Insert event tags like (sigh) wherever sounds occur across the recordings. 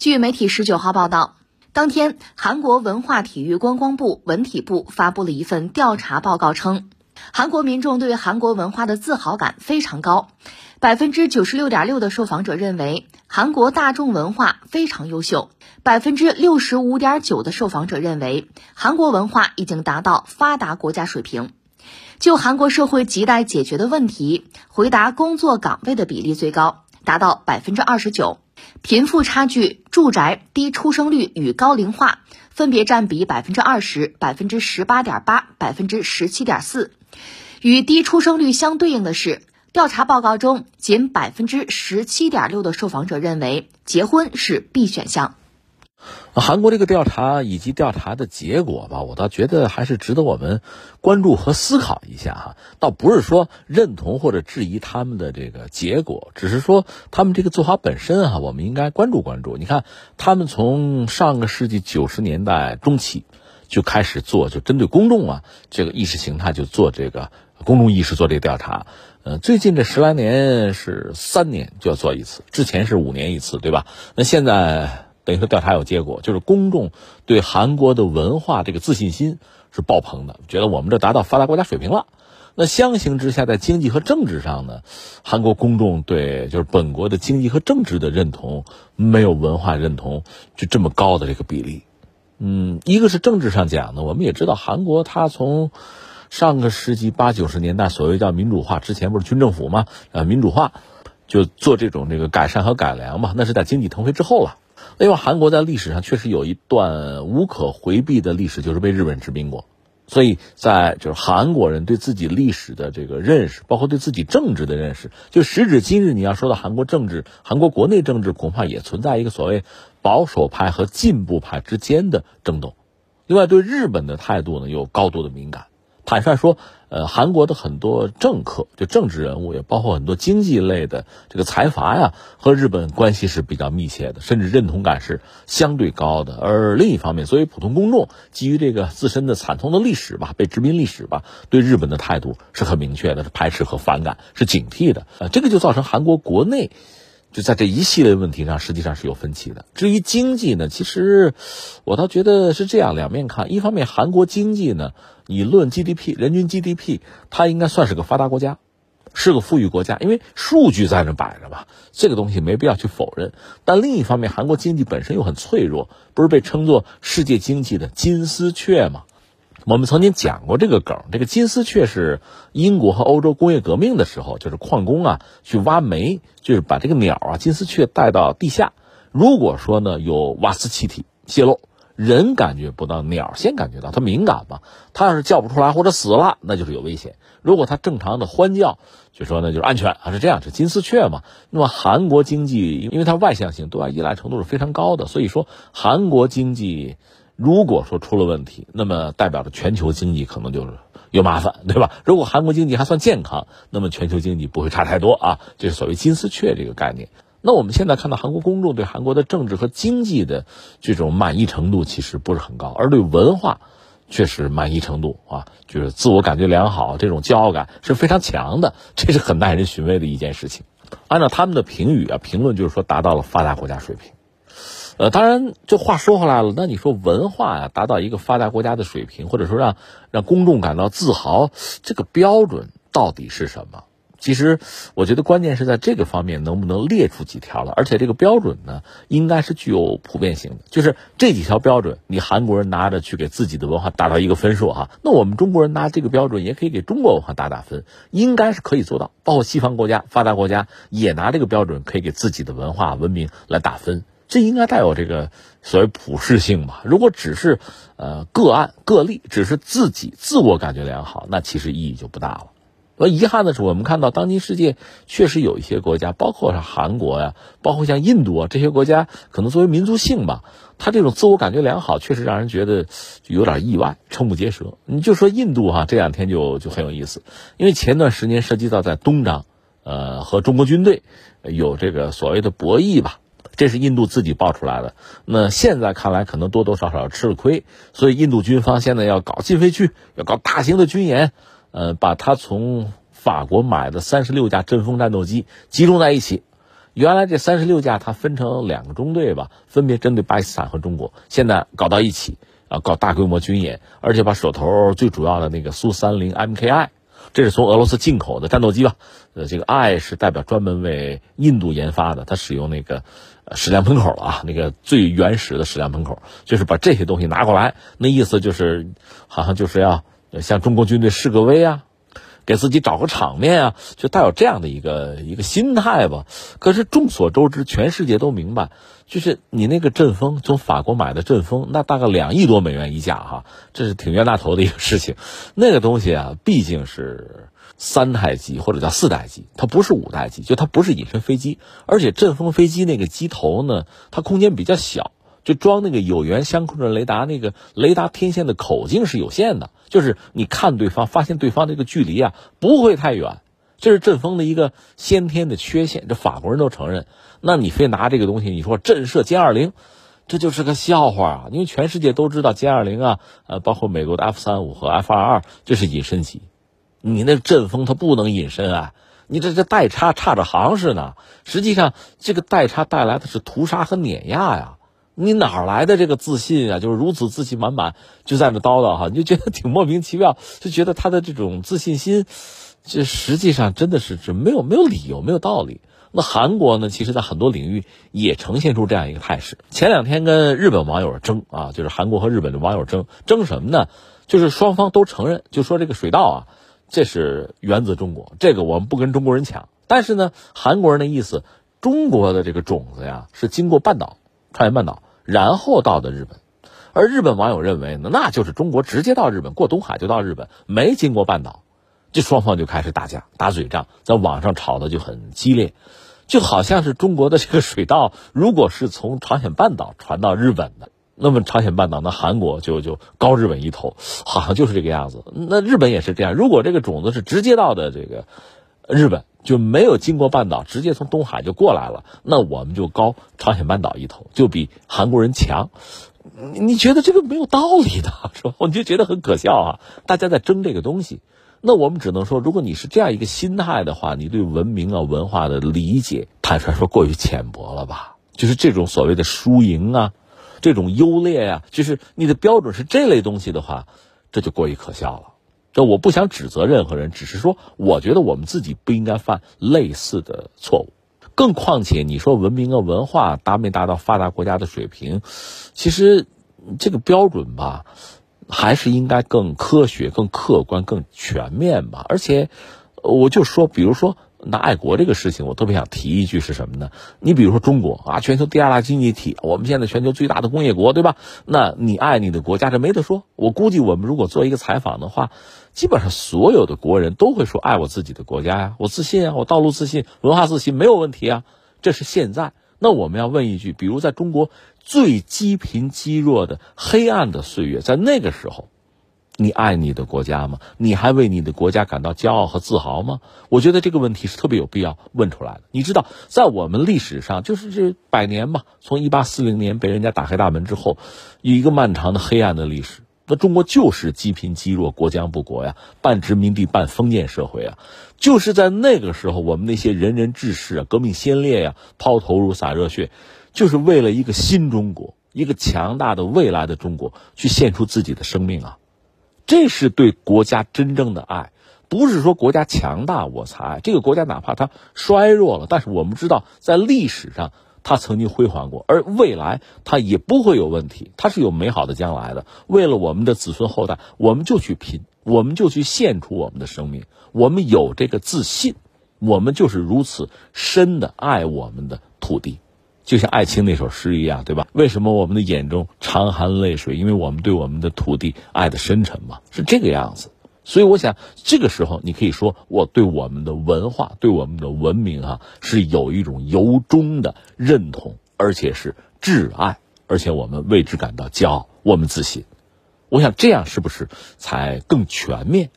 据媒体十九号报道，当天韩国文化体育观光部文体部发布了一份调查报告，称韩国民众对韩国文化的自豪感非常高，百分之九十六点六的受访者认为韩国大众文化非常优秀，百分之六十五点九的受访者认为韩国文化已经达到发达国家水平。就韩国社会亟待解决的问题，回答工作岗位的比例最高，达到百分之二十九。贫富差距、住宅低出生率与高龄化分别占比百分之二十、百分之十八点八、百分之十七点四。与低出生率相对应的是，调查报告中仅百分之十七点六的受访者认为结婚是必选项。韩国这个调查以及调查的结果吧，我倒觉得还是值得我们关注和思考一下哈。倒不是说认同或者质疑他们的这个结果，只是说他们这个做法本身哈，我们应该关注关注。你看，他们从上个世纪九十年代中期就开始做，就针对公众啊这个意识形态就做这个公众意识做这个调查。呃，最近这十来年是三年就要做一次，之前是五年一次，对吧？那现在。等于说调查有结果，就是公众对韩国的文化这个自信心是爆棚的，觉得我们这达到发达国家水平了。那相形之下，在经济和政治上呢，韩国公众对就是本国的经济和政治的认同没有文化认同就这么高的这个比例。嗯，一个是政治上讲呢，我们也知道韩国它从上个世纪八九十年代所谓叫民主化之前不是军政府吗？呃，民主化就做这种这个改善和改良嘛，那是在经济腾飞之后了。另外，韩国在历史上确实有一段无可回避的历史，就是被日本殖民过。所以在就是韩国人对自己历史的这个认识，包括对自己政治的认识，就时至今日，你要说到韩国政治，韩国国内政治恐怕也存在一个所谓保守派和进步派之间的争斗。另外，对日本的态度呢，有高度的敏感。坦率说。呃，韩国的很多政客，就政治人物，也包括很多经济类的这个财阀呀，和日本关系是比较密切的，甚至认同感是相对高的。而另一方面，作为普通公众，基于这个自身的惨痛的历史吧，被殖民历史吧，对日本的态度是很明确的，是排斥和反感，是警惕的。呃，这个就造成韩国国内。就在这一系列问题上，实际上是有分歧的。至于经济呢，其实我倒觉得是这样，两面看。一方面，韩国经济呢，你论 GDP，人均 GDP，它应该算是个发达国家，是个富裕国家，因为数据在那摆着吧，这个东西没必要去否认。但另一方面，韩国经济本身又很脆弱，不是被称作世界经济的金丝雀吗？我们曾经讲过这个梗，这个金丝雀是英国和欧洲工业革命的时候，就是矿工啊去挖煤，就是把这个鸟啊金丝雀带到地下。如果说呢有瓦斯气体泄漏，人感觉不到，鸟先感觉到，它敏感嘛。它要是叫不出来或者死了，那就是有危险。如果它正常的欢叫，就说呢就是安全啊，是这样，是金丝雀嘛。那么韩国经济，因为它外向性对外依赖程度是非常高的，所以说韩国经济。如果说出了问题，那么代表着全球经济可能就是有麻烦，对吧？(laughs) 如果韩国经济还算健康，那么全球经济不会差太多啊。这是所谓金丝雀这个概念。那我们现在看到韩国公众对韩国的政治和经济的这种满意程度其实不是很高，而对文化确实满意程度啊，就是自我感觉良好，这种骄傲感是非常强的，(laughs) 这是很耐人寻味的一件事情。按照他们的评语啊，评论就是说达到了发达国家水平。呃，当然，这话说回来了，那你说文化呀，达到一个发达国家的水平，或者说让让公众感到自豪，这个标准到底是什么？其实，我觉得关键是在这个方面能不能列出几条了，而且这个标准呢，应该是具有普遍性的。就是这几条标准，你韩国人拿着去给自己的文化打到一个分数哈，那我们中国人拿这个标准也可以给中国文化打打分，应该是可以做到。包括西方国家、发达国家也拿这个标准可以给自己的文化文明来打分。这应该带有这个所谓普适性吧？如果只是呃个案个例，只是自己自我感觉良好，那其实意义就不大了。而遗憾的是，我们看到当今世界确实有一些国家，包括像韩国呀，包括像印度啊这些国家，可能作为民族性吧，他这种自我感觉良好，确实让人觉得有点意外，瞠目结舌。你就说印度哈，这两天就就很有意思，因为前段时间涉及到在东张，呃，和中国军队有这个所谓的博弈吧。这是印度自己爆出来的，那现在看来可能多多少少吃了亏，所以印度军方现在要搞禁飞区，要搞大型的军演，呃，把他从法国买的三十六架阵风战斗机集中在一起，原来这三十六架它分成两个中队吧，分别针对巴基斯坦和中国，现在搞到一起啊，搞大规模军演，而且把手头最主要的那个苏三零 MKI，这是从俄罗斯进口的战斗机吧？呃，这个 I 是代表专门为印度研发的，它使用那个矢量喷口啊，那个最原始的矢量喷口，就是把这些东西拿过来，那意思就是好像就是要向中国军队示个威啊。给自己找个场面啊，就带有这样的一个一个心态吧。可是众所周知，全世界都明白，就是你那个阵风从法国买的阵风，那大概两亿多美元一架哈，这是挺冤大头的一个事情。(laughs) 那个东西啊，毕竟是三代机或者叫四代机，它不是五代机，就它不是隐身飞机，而且阵风飞机那个机头呢，它空间比较小。就装那个有源相控阵雷达，那个雷达天线的口径是有限的，就是你看对方，发现对方这个距离啊不会太远，这是阵风的一个先天的缺陷，这法国人都承认。那你非拿这个东西，你说震慑歼二零，这就是个笑话啊！因为全世界都知道歼二零啊，呃，包括美国的 F 三五和 F 二二，这是隐身机，你那阵风它不能隐身啊，你这这代差差着行似的。实际上，这个代差带来的是屠杀和碾压呀。你哪来的这个自信啊？就是如此自信满满，就在那叨叨哈，你就觉得挺莫名其妙，就觉得他的这种自信心，这实际上真的是是没有没有理由，没有道理。那韩国呢，其实在很多领域也呈现出这样一个态势。前两天跟日本网友争啊，就是韩国和日本的网友争争什么呢？就是双方都承认，就说这个水稻啊，这是源自中国，这个我们不跟中国人抢。但是呢，韩国人的意思，中国的这个种子呀，是经过半岛，朝鲜半岛。然后到的日本，而日本网友认为呢，那就是中国直接到日本，过东海就到日本，没经过半岛，这双方就开始打架、打嘴仗，在网上吵的就很激烈，就好像是中国的这个水稻，如果是从朝鲜半岛传到日本的，那么朝鲜半岛那韩国就就高日本一头，好像就是这个样子。那日本也是这样，如果这个种子是直接到的这个日本。就没有经过半岛，直接从东海就过来了，那我们就高朝鲜半岛一头，就比韩国人强。你觉得这个没有道理的 (laughs) 是吧？我就觉得很可笑啊！大家在争这个东西，那我们只能说，如果你是这样一个心态的话，你对文明啊、文化的理解，坦率说过于浅薄了吧？就是这种所谓的输赢啊，这种优劣呀，就是你的标准是这类东西的话，这就过于可笑了。这我不想指责任何人，只是说，我觉得我们自己不应该犯类似的错误。更况且，你说文明和文化达没达到发达国家的水平，其实这个标准吧，还是应该更科学、更客观、更全面吧。而且，我就说，比如说。那爱国这个事情，我特别想提一句是什么呢？你比如说中国啊，全球第二大经济体，我们现在全球最大的工业国，对吧？那你爱你的国家，这没得说。我估计我们如果做一个采访的话，基本上所有的国人都会说爱我自己的国家呀，我自信啊，我道路自信，文化自信，没有问题啊。这是现在。那我们要问一句，比如在中国最积贫积弱的黑暗的岁月，在那个时候。你爱你的国家吗？你还为你的国家感到骄傲和自豪吗？我觉得这个问题是特别有必要问出来的。你知道，在我们历史上，就是这百年吧，从一八四零年被人家打开大门之后，有一个漫长的黑暗的历史。那中国就是积贫积弱、国将不国呀，半殖民地半封建社会啊。就是在那个时候，我们那些仁人志士啊、革命先烈呀，抛头颅洒热血，就是为了一个新中国、一个强大的未来的中国，去献出自己的生命啊。这是对国家真正的爱，不是说国家强大我才爱这个国家，哪怕它衰弱了，但是我们知道，在历史上它曾经辉煌过，而未来它也不会有问题，它是有美好的将来的。为了我们的子孙后代，我们就去拼，我们就去献出我们的生命，我们有这个自信，我们就是如此深的爱我们的土地。就像艾青那首诗一样，对吧？为什么我们的眼中常含泪水？因为我们对我们的土地爱的深沉嘛，是这个样子。所以我想，这个时候你可以说，我对我们的文化、对我们的文明啊，是有一种由衷的认同，而且是挚爱，而且我们为之感到骄傲，我们自信。我想这样是不是才更全面？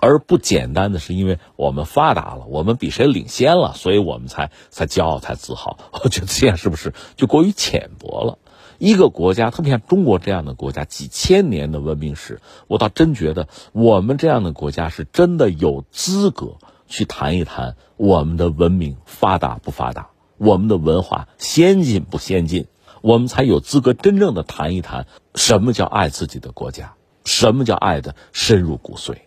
而不简单的是，因为我们发达了，我们比谁领先了，所以我们才才骄傲，才自豪。(laughs) 我觉得这样是不是就过于浅薄了？一个国家，特别像中国这样的国家，几千年的文明史，我倒真觉得我们这样的国家是真的有资格去谈一谈我们的文明发达不发达。我们的文化先进不先进，我们才有资格真正的谈一谈什么叫爱自己的国家，什么叫爱的深入骨髓。